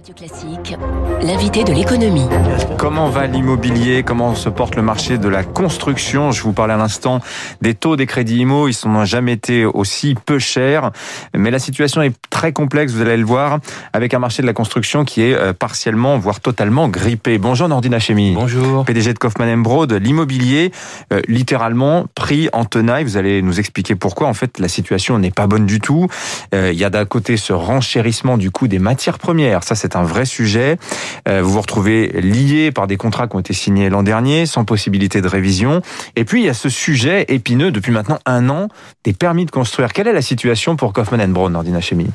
Radio Classique, l'invité de l'économie. Comment va l'immobilier? Comment se porte le marché de la construction? Je vous parlais à l'instant des taux des crédits IMO. Ils n'ont jamais été aussi peu chers. Mais la situation est très complexe, vous allez le voir, avec un marché de la construction qui est euh, partiellement, voire totalement grippé. Bonjour Nordine Hachemi. Bonjour. PDG de Kaufmann Broad. L'immobilier, euh, littéralement, pris en tenaille. Vous allez nous expliquer pourquoi. En fait, la situation n'est pas bonne du tout. Euh, il y a d'un côté ce renchérissement du coût des matières premières. Ça, c'est un vrai sujet. Euh, vous vous retrouvez lié par des contrats qui ont été signés l'an dernier, sans possibilité de révision. Et puis, il y a ce sujet épineux depuis maintenant un an des permis de construire. Quelle est la situation pour Kaufmann Brown, Nordina Chemie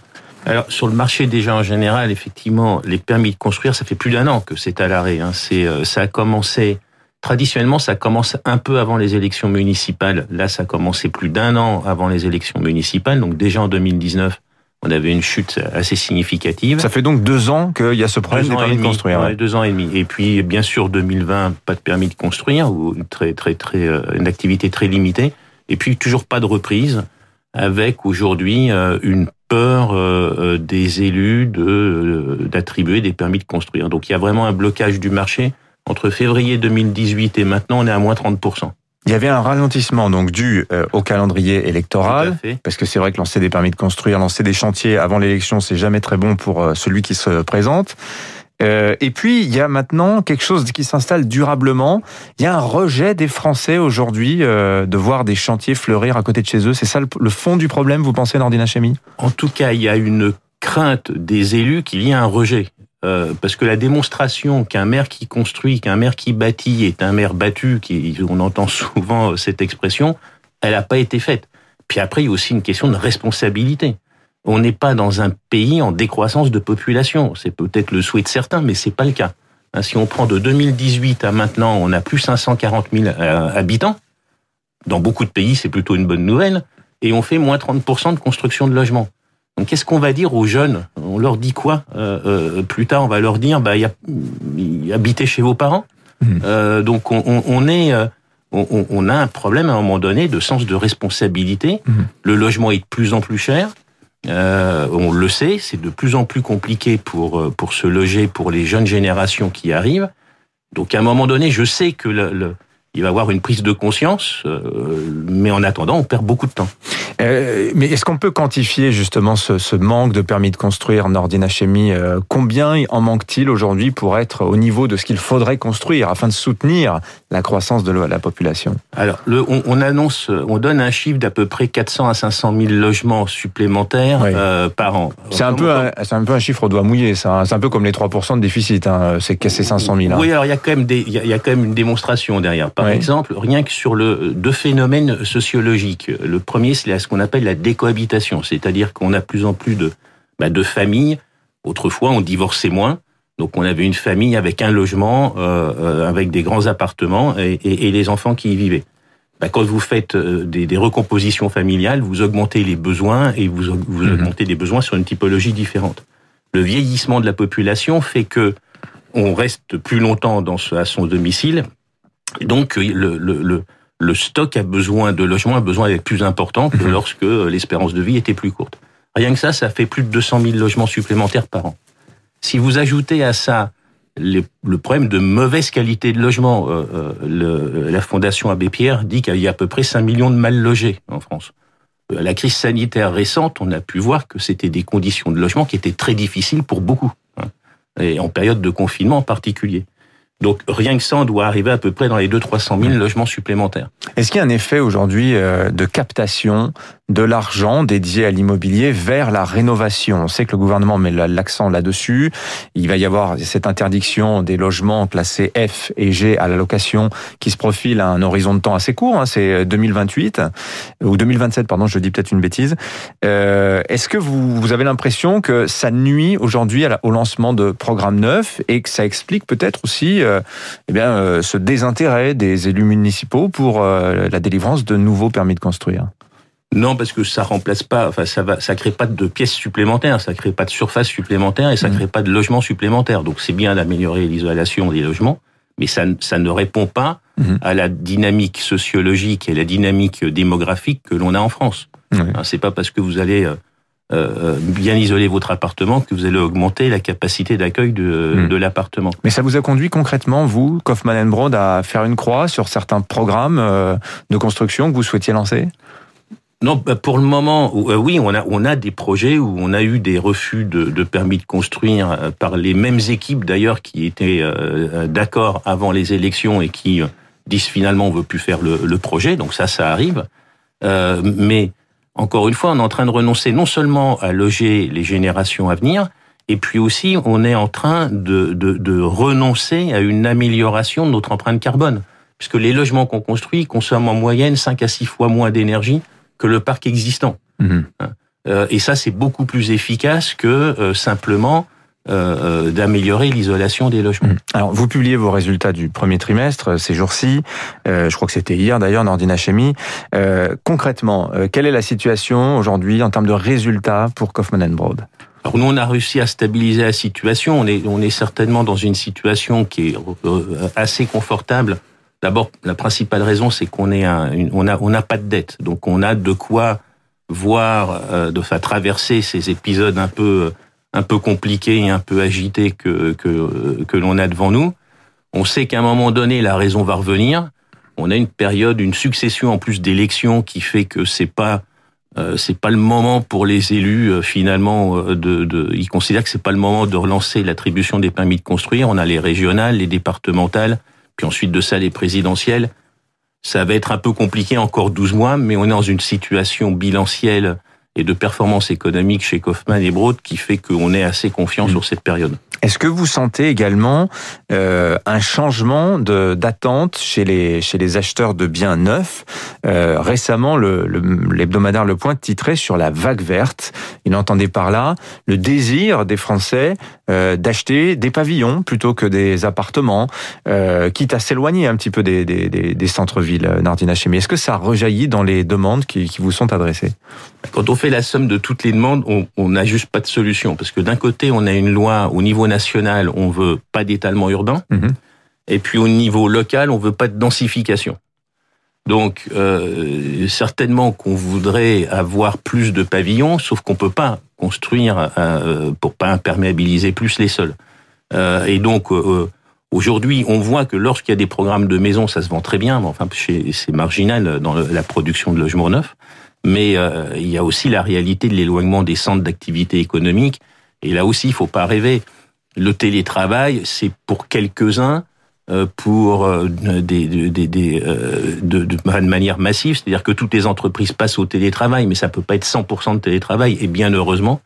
alors sur le marché déjà en général, effectivement, les permis de construire, ça fait plus d'un an que c'est à l'arrêt. Hein. C'est, euh, ça a commencé traditionnellement, ça commence un peu avant les élections municipales. Là, ça a commencé plus d'un an avant les élections municipales. Donc déjà en 2019, on avait une chute assez significative. Ça fait donc deux ans qu'il y a ce problème des permis de construire. Ouais, deux ans et demi. Et puis, bien sûr, 2020, pas de permis de construire ou une très, très, très, euh, une activité très limitée. Et puis, toujours pas de reprise avec aujourd'hui euh, une peur euh, des élus de d'attribuer des permis de construire. Donc, il y a vraiment un blocage du marché. Entre février 2018 et maintenant, on est à moins 30%. Il y avait un ralentissement donc dû euh, au calendrier électoral, parce que c'est vrai que lancer des permis de construire, lancer des chantiers avant l'élection, c'est jamais très bon pour euh, celui qui se présente. Euh, et puis il y a maintenant quelque chose qui s'installe durablement. Il y a un rejet des Français aujourd'hui de voir des chantiers fleurir à côté de chez eux. C'est ça le, fond du problème, vous pensez, Nordina Chemi En tout cas, il y a une crainte des élus qu'il y ait un rejet. Euh, parce que la démonstration qu'un maire qui construit, qu'un maire qui bâtit est un maire battu, qui, on entend souvent cette expression, elle n'a pas été faite. Puis après, il y a aussi une question de responsabilité. On n'est pas dans un pays en décroissance de population. C'est peut-être le souhait de certains, mais c'est pas le cas. Hein, si on prend de 2018 à maintenant, on a plus 540 000 euh, habitants. Dans beaucoup de pays, c'est plutôt une bonne nouvelle. Et on fait moins 30% de construction de logements. Donc qu'est-ce qu'on va dire aux jeunes? On leur dit quoi euh, euh, Plus tard, on va leur dire, bah, y a, habitez chez vos parents. Mmh. Euh, donc on, on, on est, euh, on, on, a un problème à un moment donné de sens de responsabilité. Mmh. Le logement est de plus en plus cher. Euh, on le sait, c'est de plus en plus compliqué pour pour se loger pour les jeunes générations qui arrivent. Donc à un moment donné, je sais que le, le il va y avoir une prise de conscience, euh, mais en attendant, on perd beaucoup de temps. Euh, mais est-ce qu'on peut quantifier justement ce, manque de permis de construire Nordina Chemie euh, Combien en manque-t-il aujourd'hui pour être au niveau de ce qu'il faudrait construire afin de soutenir la croissance de la population Alors, le, on, on, annonce, on donne un chiffre d'à peu près 400 à 500 000 logements supplémentaires oui. euh, par an. C'est un, peu un, un peu un chiffre au doigt mouillé, ça. Hein. C'est un peu comme les 3% de déficit, hein. c'est 500 000. Hein. Oui, alors il y a quand même des, il y a, quand même une démonstration derrière. Par oui. exemple, rien que sur le deux phénomènes sociologiques. Le premier, c'est ce qu'on appelle la décohabitation, c'est-à-dire qu'on a plus en plus de, bah, de familles. Autrefois, on divorçait moins. Donc on avait une famille avec un logement, euh, avec des grands appartements et, et, et, les enfants qui y vivaient. Bah, quand vous faites euh, des, des, recompositions familiales, vous augmentez les besoins et vous, vous mmh. augmentez les besoins sur une typologie différente. Le vieillissement de la population fait que on reste plus longtemps dans ce, à son domicile. Donc le, le, le, le, stock a besoin de logements a besoin d'être plus important que mmh. lorsque l'espérance de vie était plus courte. Rien que ça, ça fait plus de 200 000 logements supplémentaires par an. Si vous ajoutez à ça le, le problème de mauvaise qualité de logement, euh, euh, le, la Fondation Abbé Pierre dit qu'il y a à peu près 5 millions de mal logés en France. Euh, la crise sanitaire récente, on a pu voir que c'était des conditions de logement qui étaient très difficiles pour beaucoup, hein, et en période de confinement en particulier. Donc rien que ça, on doit arriver à peu près dans les 200-300 000 logements supplémentaires. Est-ce qu'il y a un effet aujourd'hui de captation de l'argent dédié à l'immobilier vers la rénovation. On sait que le gouvernement met l'accent là-dessus. Il va y avoir cette interdiction des logements classés F et G à la location qui se profile à un horizon de temps assez court. Hein, c'est 2028 ou 2027, pardon, je dis peut-être une bêtise. Euh, Est-ce que vous, vous avez l'impression que ça nuit aujourd'hui au lancement de programmes neufs et que ça explique peut-être aussi euh, eh bien, euh, ce désintérêt des élus municipaux pour euh, la délivrance de nouveaux permis de construire? Non, parce que ça remplace pas, enfin ça va, ça crée pas de pièces supplémentaires, ça crée pas de surface supplémentaire et ça mmh. crée pas de logements supplémentaires. Donc c'est bien d'améliorer l'isolation des logements, mais ça, ça ne répond pas mmh. à la dynamique sociologique et la dynamique démographique que l'on a en France. Mmh. C'est pas parce que vous allez bien isoler votre appartement que vous allez augmenter la capacité d'accueil de, hmm. de l'appartement. Mais ça vous a conduit concrètement, vous, Kaufmann Broad, à faire une croix sur certains programmes de construction que vous souhaitiez lancer? Non, bah, pour le moment, euh, oui, on a, on a des projets où on a eu des refus de, permis de construire euh, par les mêmes équipes d'ailleurs qui étaient euh, d'accord avant les élections et qui disent finalement on veut plus faire le, projet. Donc ça, ça arrive. mais encore une fois, on est en train de renoncer non seulement à loger les générations à venir, et puis aussi on est en train de, de renoncer à une amélioration de notre empreinte carbone. Puisque les logements qu'on construit consomment en moyenne 5 à 6 fois moins d'énergie que le parc existant. Mhm. Hein. Euh, et ça, c'est beaucoup plus efficace que euh, simplement euh, d'améliorer l'isolation des logements. Mhm. Alors, vous publiez vos résultats du premier trimestre ces jours-ci. je crois que c'était hier d'ailleurs, Nordina Chemie. concrètement, quelle est la situation aujourd'hui en termes de résultats pour Kaufmann Broad? Alors nous, on a réussi à stabiliser la situation. On est, on est certainement dans une situation qui est assez confortable D'abord, la principale raison, c'est qu'on a, n'a pas de dette, donc on a de quoi voir, euh, de faire traverser ces épisodes un peu, compliqués et un peu agités que l'on a devant nous. On sait qu'à un moment donné, la raison va revenir. On a une période, une succession en plus d'élections qui fait que c'est pas euh, pas le moment pour les élus euh, finalement de, de, ils considèrent que c'est pas le moment de relancer l'attribution des permis de construire. On a les régionales, les départementales, puis ensuite de ça les présidentielles. Ça va être un peu compliqué encore 12 mois, mais on est dans une situation bilancielle et de performance économique chez Kaufmann et Broad qui fait qu'on est assez confiant mmh. sur cette période. Est-ce que vous sentez également euh, un changement d'attente chez les chez les acheteurs de biens neufs? Euh, Récemment, l'hebdomadaire le, le, Point titrait sur la vague verte. Il entendait par là le désir des Français euh, d'acheter des pavillons plutôt que des appartements, quitte à s'éloigner un petit peu des, des, centres-villes. Nardina Chemie, est-ce que ça rejaillit dans les demandes qui, qui vous sont adressées? Quand on fait la somme de toutes les demandes, on n'a juste pas de solution parce que d'un côté, on a une loi au niveau national national, on veut pas d'étalement urbain. Mhm. Et puis au niveau local, on veut pas de densification. Donc euh, certainement qu'on voudrait avoir plus de pavillons, sauf qu'on peut pas construire euh, pour pas imperméabiliser plus les sols. Euh, et donc aujourd'hui, on voit que lorsqu'il y a des programmes de maisons, ça se vend très bien. Mais enfin, c'est marginal dans la production de logements neufs. Mais il y a aussi la réalité de l'éloignement des centres d'activité économique. Et là aussi, il faut pas rêver le télétravail, c'est pour quelques-uns, euh, pour euh, des, euh, de, de, manière massive, c'est-à-dire que toutes les entreprises passent au télétravail, mais ça peut pas être 100% de télétravail, et bien heureusement.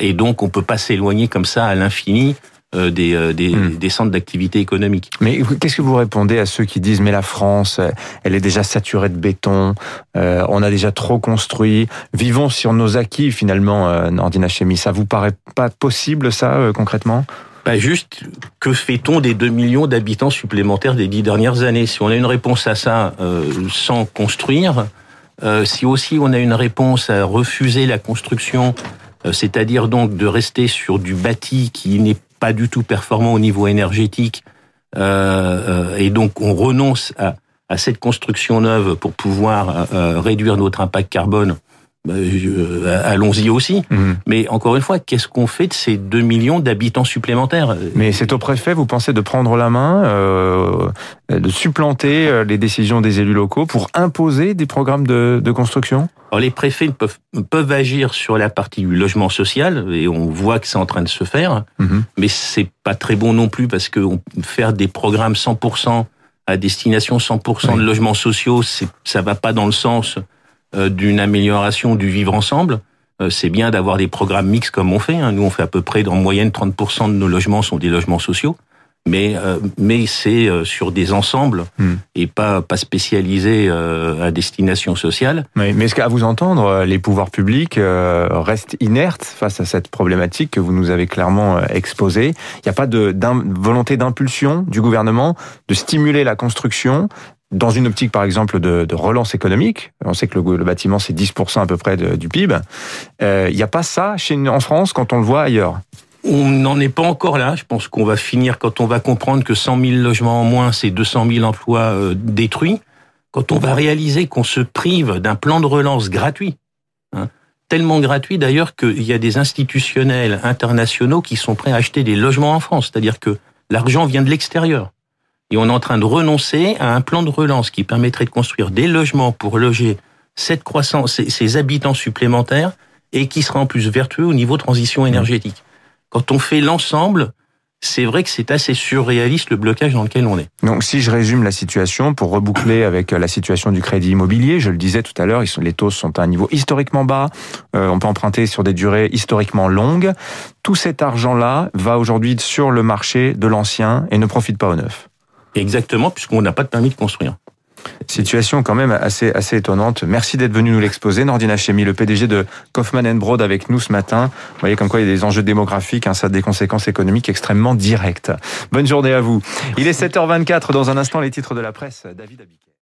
Et donc, on peut pas s'éloigner comme ça à l'infini des, euh, des, hmm. des, centres d'activité économique. Mais qu'est-ce que vous répondez à ceux qui disent mais la France, elle est déjà saturée de béton, euh, on a déjà trop construit, vivons sur nos acquis finalement, euh, Nordina Chemie. Ça vous paraît pas possible ça concrètement? Bah juste, que fait-on des 2 millions d'habitants supplémentaires des dix dernières années? Si on a une réponse à ça sans construire, si aussi on a une réponse à refuser la construction, c'est-à-dire donc de rester sur du bâti qui n'est pas du tout performant au niveau énergétique, euh, euh, et donc on renonce à, à, cette construction neuve pour pouvoir euh, réduire notre impact carbone. Bah, allons-y aussi. Mhm. Mais encore une fois, qu'est-ce qu'on fait de ces 2 millions d'habitants supplémentaires? Mais c'est au préfet, vous pensez, de prendre la main, euh, de supplanter les décisions des élus locaux pour imposer des programmes de, de construction? Alors les préfets peuvent, peuvent agir sur la partie du logement social et on voit que c'est en train de se faire, mhm. mais c'est pas très bon non plus parce que faire des programmes 100% à destination 100% de logements sociaux, ça va pas dans le sens euh, d'une amélioration du vivre ensemble. Euh, c'est bien d'avoir des programmes mixtes comme on fait. Hein. Nous, on fait à peu près en moyenne 30% de nos logements sont des logements sociaux mais euh, mais c'est euh, sur des ensembles hmm. et pas pas spécialisé euh, à destination sociale. Mais, mais est-ce qu'à vous entendre, les pouvoirs publics restent inertes face à cette problématique que vous nous avez clairement exposée? Il n'y a pas de volonté d'impulsion du gouvernement de stimuler la construction dans une optique, par exemple, de, de relance économique, on sait que le, le bâtiment, c'est 10% à peu près du PIB, il n'y a pas ça chez, en France quand on le voit ailleurs? On n'en est pas encore là. Je pense qu'on va finir quand on va comprendre que 100 000 logements en moins, c'est 200 000 emplois euh, détruits. Quand on va réaliser qu'on se prive d'un plan de relance gratuit, hein, tellement gratuit d'ailleurs qu'il y a des institutionnels internationaux qui sont prêts à acheter des logements en France. C'est-à-dire que l'argent vient de l'extérieur. Et on est en train de renoncer à un plan de relance qui permettrait de construire des logements pour loger cette croissance, ces habitants supplémentaires et qui sera en plus vertueux au niveau transition énergétique. Quand on fait l'ensemble, c'est vrai que c'est assez surréaliste le blocage dans lequel on est. Donc si je résume la situation, pour reboucler avec la situation du crédit immobilier, je le disais tout à l'heure, les taux sont à un niveau historiquement bas, euh, on peut emprunter sur des durées historiquement longues. Tout cet argent-là va aujourd'hui sur le marché de l'ancien et ne profite pas au neuf. Exactement, puisqu'on n'a pas de permis de construire. Situation quand même assez, assez étonnante. Merci d'être venu nous l'exposer. Nordina Chemi, le PDG de Kaufmann Broad avec nous ce matin. Vous voyez comme quoi il y a des enjeux démographiques, hein, ça a des conséquences économiques extrêmement directes. Bonne journée à vous. Il est 7h24. Dans un instant, les titres de la presse. David Abiquet.